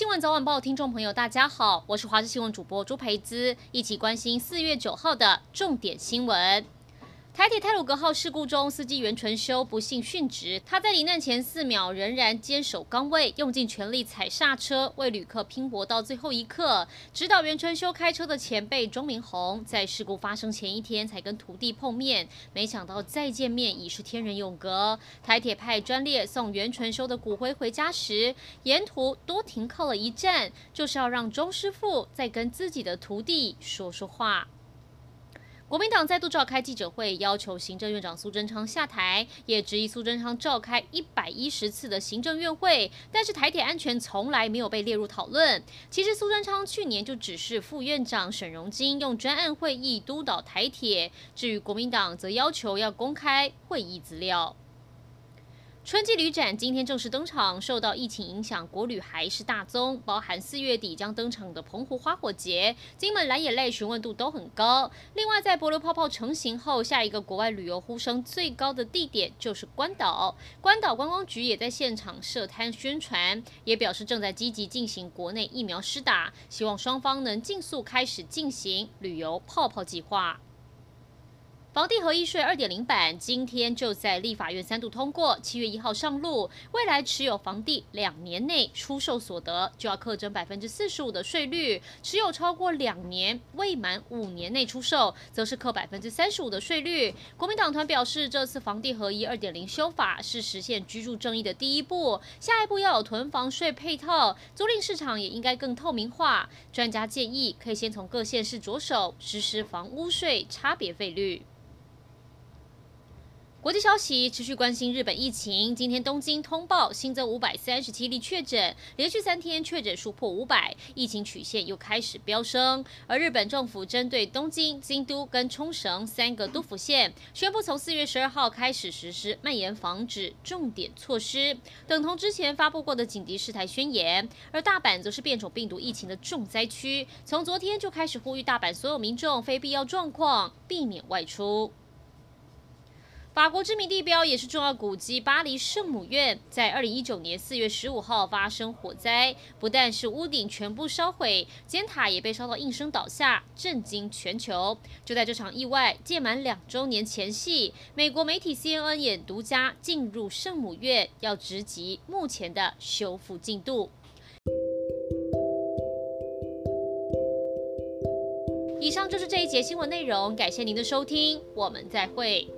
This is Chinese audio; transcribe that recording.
新闻早晚报，听众朋友，大家好，我是华视新闻主播朱培姿，一起关心四月九号的重点新闻。台铁太鲁阁号事故中，司机袁纯修不幸殉职。他在罹难前四秒仍然坚守岗位，用尽全力踩刹车，为旅客拼搏到最后一刻。指导袁纯修开车的前辈钟明宏，在事故发生前一天才跟徒弟碰面，没想到再见面已是天人永隔。台铁派专列送袁纯修的骨灰回家时，沿途多停靠了一站，就是要让钟师傅再跟自己的徒弟说说话。国民党再度召开记者会，要求行政院长苏贞昌下台，也质疑苏贞昌召开一百一十次的行政院会，但是台铁安全从来没有被列入讨论。其实苏贞昌去年就指示副院长沈荣金用专案会议督导台铁，至于国民党则要求要公开会议资料。春季旅展今天正式登场，受到疫情影响，国旅还是大宗，包含四月底将登场的澎湖花火节、金门蓝眼泪询问度都很高。另外，在帛琉泡泡成型后，下一个国外旅游呼声最高的地点就是关岛。关岛观光局也在现场设摊宣传，也表示正在积极进行国内疫苗施打，希望双方能尽速开始进行旅游泡泡计划。房地合一税二点零版今天就在立法院三度通过，七月一号上路。未来持有房地两年内出售所得，就要课征百分之四十五的税率；持有超过两年未满五年内出售，则是课百分之三十五的税率。国民党团表示，这次房地合一二点零修法是实现居住正义的第一步，下一步要有囤房税配套，租赁市场也应该更透明化。专家建议，可以先从各县市着手实施房屋税差别费率。国际消息，持续关心日本疫情。今天东京通报新增五百三十七例确诊，连续三天确诊数破五百，疫情曲线又开始飙升。而日本政府针对东京、京都跟冲绳三个都府县，宣布从四月十二号开始实施蔓延防止重点措施，等同之前发布过的紧急事态宣言。而大阪则是变种病毒疫情的重灾区，从昨天就开始呼吁大阪所有民众非必要状况避免外出。法国知名地标也是重要古迹巴黎圣母院，在二零一九年四月十五号发生火灾，不但是屋顶全部烧毁，尖塔也被烧到应声倒下，震惊全球。就在这场意外届满两周年前夕，美国媒体 CNN 也独家进入圣母院，要直击目前的修复进度。以上就是这一节新闻内容，感谢您的收听，我们再会。